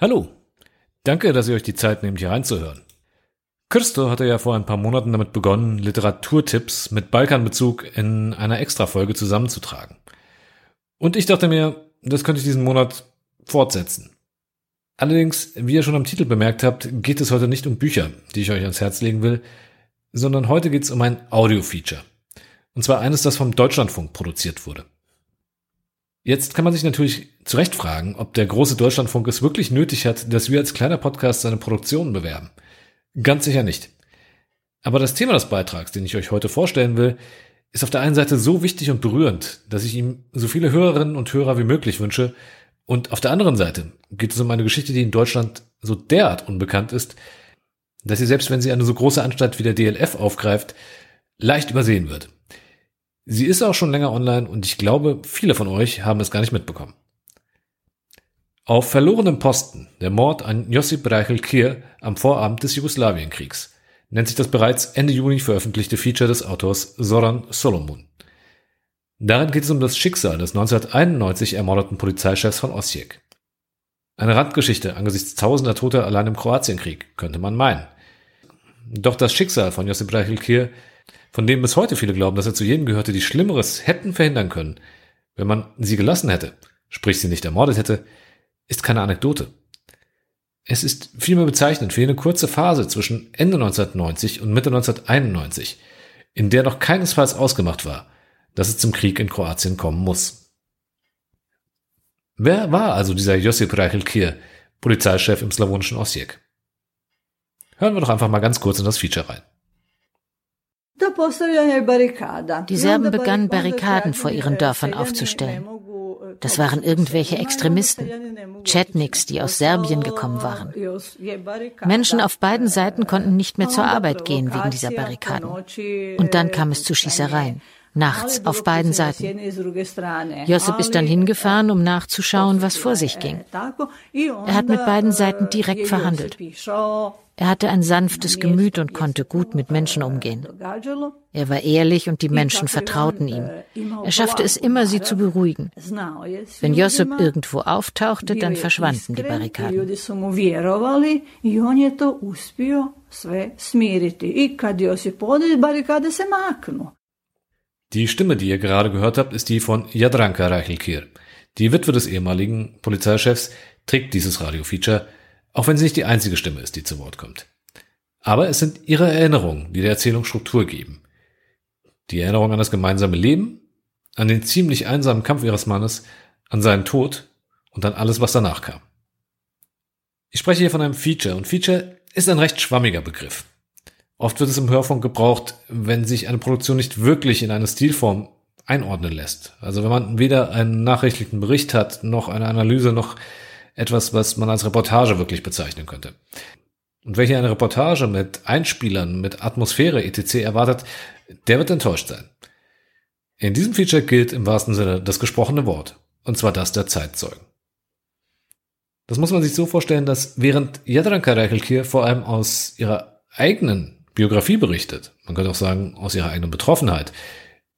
Hallo. Danke, dass ihr euch die Zeit nehmt, hier reinzuhören. Christo hatte ja vor ein paar Monaten damit begonnen, Literaturtipps mit Balkanbezug in einer Extrafolge zusammenzutragen. Und ich dachte mir, das könnte ich diesen Monat fortsetzen. Allerdings, wie ihr schon am Titel bemerkt habt, geht es heute nicht um Bücher, die ich euch ans Herz legen will, sondern heute geht es um ein Audio-Feature. Und zwar eines, das vom Deutschlandfunk produziert wurde. Jetzt kann man sich natürlich zu Recht fragen, ob der große Deutschlandfunk es wirklich nötig hat, dass wir als kleiner Podcast seine Produktionen bewerben. Ganz sicher nicht. Aber das Thema des Beitrags, den ich euch heute vorstellen will, ist auf der einen Seite so wichtig und berührend, dass ich ihm so viele Hörerinnen und Hörer wie möglich wünsche. Und auf der anderen Seite geht es um eine Geschichte, die in Deutschland so derart unbekannt ist, dass sie selbst wenn sie eine so große Anstalt wie der DLF aufgreift, leicht übersehen wird. Sie ist auch schon länger online und ich glaube, viele von euch haben es gar nicht mitbekommen. Auf verlorenem Posten, der Mord an Josip Reichel Kier am Vorabend des Jugoslawienkriegs, nennt sich das bereits Ende Juni veröffentlichte Feature des Autors Soran Solomon. Darin geht es um das Schicksal des 1991 ermordeten Polizeichefs von Osijek. Eine Randgeschichte angesichts tausender Toter allein im Kroatienkrieg, könnte man meinen. Doch das Schicksal von Josip Reichelkir, von dem bis heute viele glauben, dass er zu jenen gehörte, die Schlimmeres hätten verhindern können, wenn man sie gelassen hätte, sprich sie nicht ermordet hätte, ist keine Anekdote. Es ist vielmehr bezeichnend für eine kurze Phase zwischen Ende 1990 und Mitte 1991, in der noch keinesfalls ausgemacht war, dass es zum Krieg in Kroatien kommen muss. Wer war also dieser Josip Reichelkir, Polizeichef im slawonischen Osijek? Hören wir doch einfach mal ganz kurz in das Feature rein. Die Serben begannen Barrikaden vor ihren Dörfern aufzustellen. Das waren irgendwelche Extremisten, Chetniks, die aus Serbien gekommen waren. Menschen auf beiden Seiten konnten nicht mehr zur Arbeit gehen wegen dieser Barrikaden. Und dann kam es zu Schießereien nachts auf beiden Seiten. Josip ist dann hingefahren, um nachzuschauen, was vor sich ging. Er hat mit beiden Seiten direkt verhandelt. Er hatte ein sanftes Gemüt und konnte gut mit Menschen umgehen. Er war ehrlich und die Menschen vertrauten ihm. Er schaffte es immer, sie zu beruhigen. Wenn Josip irgendwo auftauchte, dann verschwanden die Barrikaden. Die Stimme, die ihr gerade gehört habt, ist die von Jadranka Reichelkir. Die Witwe des ehemaligen Polizeichefs trägt dieses Radiofeature, auch wenn sie nicht die einzige Stimme ist, die zu Wort kommt. Aber es sind ihre Erinnerungen, die der Erzählung Struktur geben. Die Erinnerung an das gemeinsame Leben, an den ziemlich einsamen Kampf ihres Mannes, an seinen Tod und an alles, was danach kam. Ich spreche hier von einem Feature und Feature ist ein recht schwammiger Begriff. Oft wird es im Hörfunk gebraucht, wenn sich eine Produktion nicht wirklich in eine Stilform einordnen lässt. Also wenn man weder einen nachrichtlichen Bericht hat, noch eine Analyse, noch etwas, was man als Reportage wirklich bezeichnen könnte. Und hier eine Reportage mit Einspielern, mit Atmosphäre etc. erwartet, der wird enttäuscht sein. In diesem Feature gilt im wahrsten Sinne das gesprochene Wort, und zwar das der Zeitzeugen. Das muss man sich so vorstellen, dass während Jadranka Reichelkir vor allem aus ihrer eigenen Biografie berichtet. Man könnte auch sagen, aus ihrer eigenen Betroffenheit.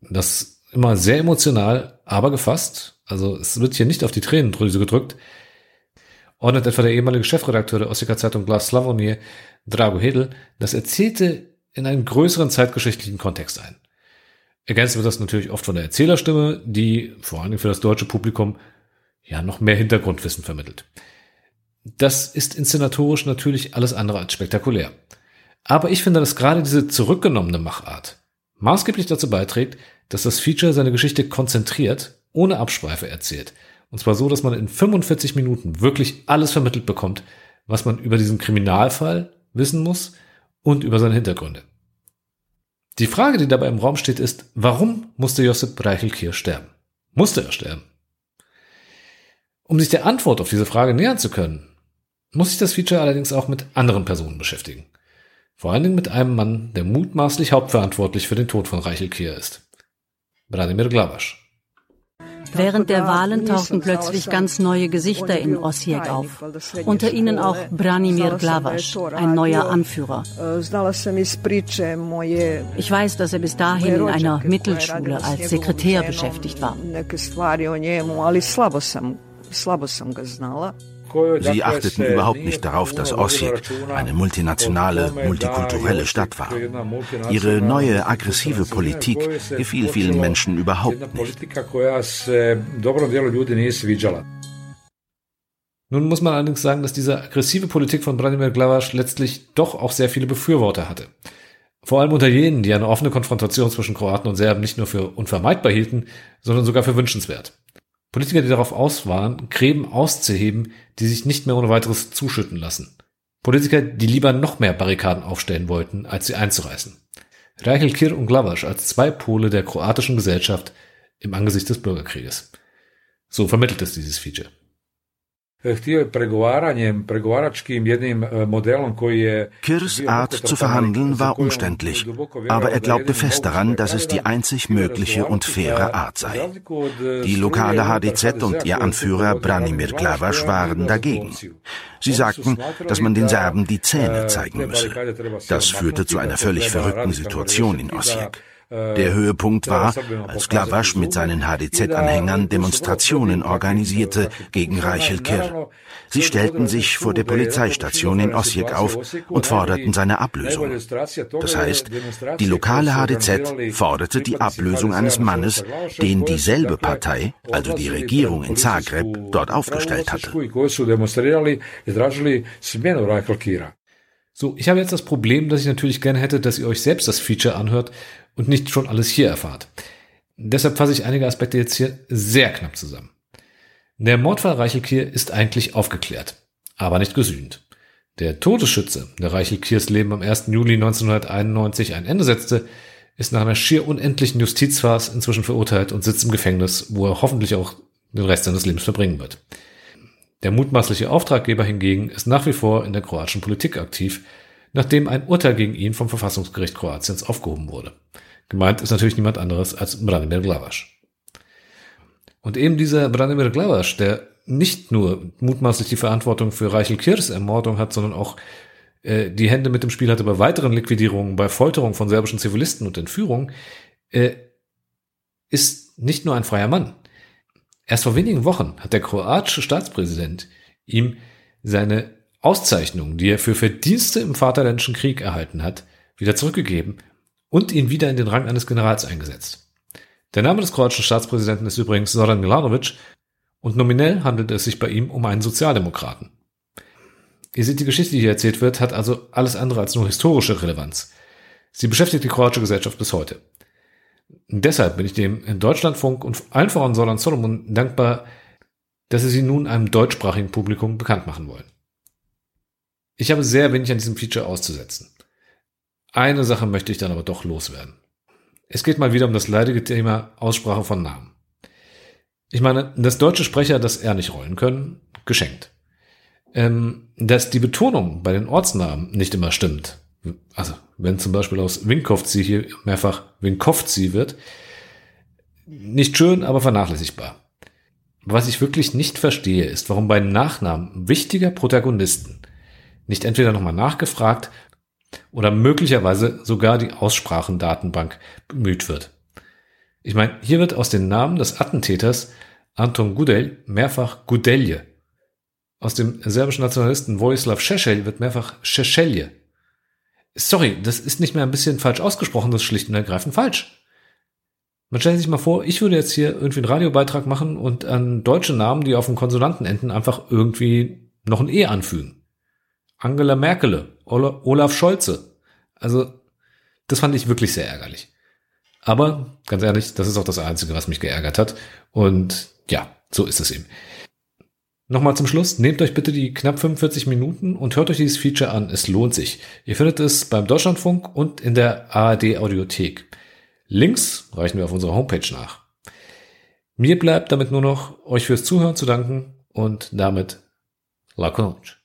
Das immer sehr emotional, aber gefasst. Also es wird hier nicht auf die Tränendrüse gedrückt. Ordnet etwa der ehemalige Chefredakteur der Ossika Zeitung Glas Slavomir, Drago Hedel, das Erzählte in einen größeren zeitgeschichtlichen Kontext ein. Ergänzt wird das natürlich oft von der Erzählerstimme, die vor allem für das deutsche Publikum ja noch mehr Hintergrundwissen vermittelt. Das ist inszenatorisch natürlich alles andere als spektakulär. Aber ich finde, dass gerade diese zurückgenommene Machart maßgeblich dazu beiträgt, dass das Feature seine Geschichte konzentriert, ohne Abschweife erzählt. Und zwar so, dass man in 45 Minuten wirklich alles vermittelt bekommt, was man über diesen Kriminalfall wissen muss und über seine Hintergründe. Die Frage, die dabei im Raum steht, ist, warum musste Josip Reichelkir sterben? Musste er sterben? Um sich der Antwort auf diese Frage nähern zu können, muss sich das Feature allerdings auch mit anderen Personen beschäftigen. Vor allen Dingen mit einem Mann, der mutmaßlich hauptverantwortlich für den Tod von Reichel Kier ist. Wladimir Glavasch. Während der Wahlen tauchten plötzlich ganz neue Gesichter in Osijek auf. Unter ihnen auch Branimir Glavasch, ein neuer Anführer. Ich weiß, dass er bis dahin in einer Mittelschule als Sekretär beschäftigt war. Sie achteten überhaupt nicht darauf, dass Osijek eine multinationale, multikulturelle Stadt war. Ihre neue aggressive Politik gefiel vielen Menschen überhaupt nicht. Nun muss man allerdings sagen, dass diese aggressive Politik von Branimir Glavaš letztlich doch auch sehr viele Befürworter hatte. Vor allem unter jenen, die eine offene Konfrontation zwischen Kroaten und Serben nicht nur für unvermeidbar hielten, sondern sogar für wünschenswert. Politiker, die darauf aus waren, Gräben auszuheben, die sich nicht mehr ohne weiteres zuschütten lassen. Politiker, die lieber noch mehr Barrikaden aufstellen wollten, als sie einzureißen. Reichel Kir und Glavaš als zwei Pole der kroatischen Gesellschaft im Angesicht des Bürgerkrieges. So vermittelt es dieses Feature. Kirs Art zu verhandeln war umständlich, aber er glaubte fest daran, dass es die einzig mögliche und faire Art sei. Die lokale HDZ und ihr Anführer Branimir Glavaš waren dagegen. Sie sagten, dass man den Serben die Zähne zeigen müsse. Das führte zu einer völlig verrückten Situation in Osijek. Der Höhepunkt war, als Glavasch mit seinen HDZ-Anhängern Demonstrationen organisierte gegen Reichel Kir. Sie stellten sich vor der Polizeistation in Osijek auf und forderten seine Ablösung. Das heißt, die lokale HDZ forderte die Ablösung eines Mannes, den dieselbe Partei, also die Regierung in Zagreb, dort aufgestellt hatte. So, ich habe jetzt das Problem, dass ich natürlich gerne hätte, dass ihr euch selbst das Feature anhört und nicht schon alles hier erfahrt. Deshalb fasse ich einige Aspekte jetzt hier sehr knapp zusammen. Der Mordfall Reichelkier ist eigentlich aufgeklärt, aber nicht gesühnt. Der Todesschütze, der Reichelkiers Leben am 1. Juli 1991 ein Ende setzte, ist nach einer schier unendlichen Justizfarce inzwischen verurteilt und sitzt im Gefängnis, wo er hoffentlich auch den Rest seines Lebens verbringen wird. Der mutmaßliche Auftraggeber hingegen ist nach wie vor in der kroatischen Politik aktiv, nachdem ein Urteil gegen ihn vom Verfassungsgericht Kroatiens aufgehoben wurde. Gemeint ist natürlich niemand anderes als Branimir Glavaš. Und eben dieser Branimir Glavaš, der nicht nur mutmaßlich die Verantwortung für Reichel Kirs Ermordung hat, sondern auch äh, die Hände mit dem Spiel hatte bei weiteren Liquidierungen, bei Folterung von serbischen Zivilisten und Entführung, äh, ist nicht nur ein freier Mann. Erst vor wenigen Wochen hat der kroatische Staatspräsident ihm seine Auszeichnung, die er für Verdienste im Vaterländischen Krieg erhalten hat, wieder zurückgegeben und ihn wieder in den Rang eines Generals eingesetzt. Der Name des kroatischen Staatspräsidenten ist übrigens Zoran Milanovic und nominell handelt es sich bei ihm um einen Sozialdemokraten. Ihr seht, die Geschichte, die hier erzählt wird, hat also alles andere als nur historische Relevanz. Sie beschäftigt die kroatische Gesellschaft bis heute. Deshalb bin ich dem Deutschlandfunk und allen voran Solan Solomon dankbar, dass sie sie nun einem deutschsprachigen Publikum bekannt machen wollen. Ich habe sehr wenig an diesem Feature auszusetzen. Eine Sache möchte ich dann aber doch loswerden. Es geht mal wieder um das leidige Thema Aussprache von Namen. Ich meine, dass deutsche Sprecher das R nicht rollen können, geschenkt. Ähm, dass die Betonung bei den Ortsnamen nicht immer stimmt. Also, wenn zum Beispiel aus Winkovci hier mehrfach Winkovci wird, nicht schön, aber vernachlässigbar. Was ich wirklich nicht verstehe, ist, warum bei Nachnamen wichtiger Protagonisten nicht entweder nochmal nachgefragt oder möglicherweise sogar die Aussprachendatenbank bemüht wird. Ich meine, hier wird aus den Namen des Attentäters Anton Gudel mehrfach Gudelje. Aus dem serbischen Nationalisten Vojislav Šešelj wird mehrfach Šešelje. Sorry, das ist nicht mehr ein bisschen falsch ausgesprochen, das ist schlicht und ergreifend falsch. Man stellt sich mal vor, ich würde jetzt hier irgendwie einen Radiobeitrag machen und an deutsche Namen, die auf dem Konsonanten enden, einfach irgendwie noch ein E anfügen. Angela Merkel, Olaf Scholze. Also, das fand ich wirklich sehr ärgerlich. Aber ganz ehrlich, das ist auch das Einzige, was mich geärgert hat. Und ja, so ist es eben. Nochmal zum Schluss, nehmt euch bitte die knapp 45 Minuten und hört euch dieses Feature an. Es lohnt sich. Ihr findet es beim Deutschlandfunk und in der ARD Audiothek. Links reichen wir auf unserer Homepage nach. Mir bleibt damit nur noch, euch fürs Zuhören zu danken und damit La Conch.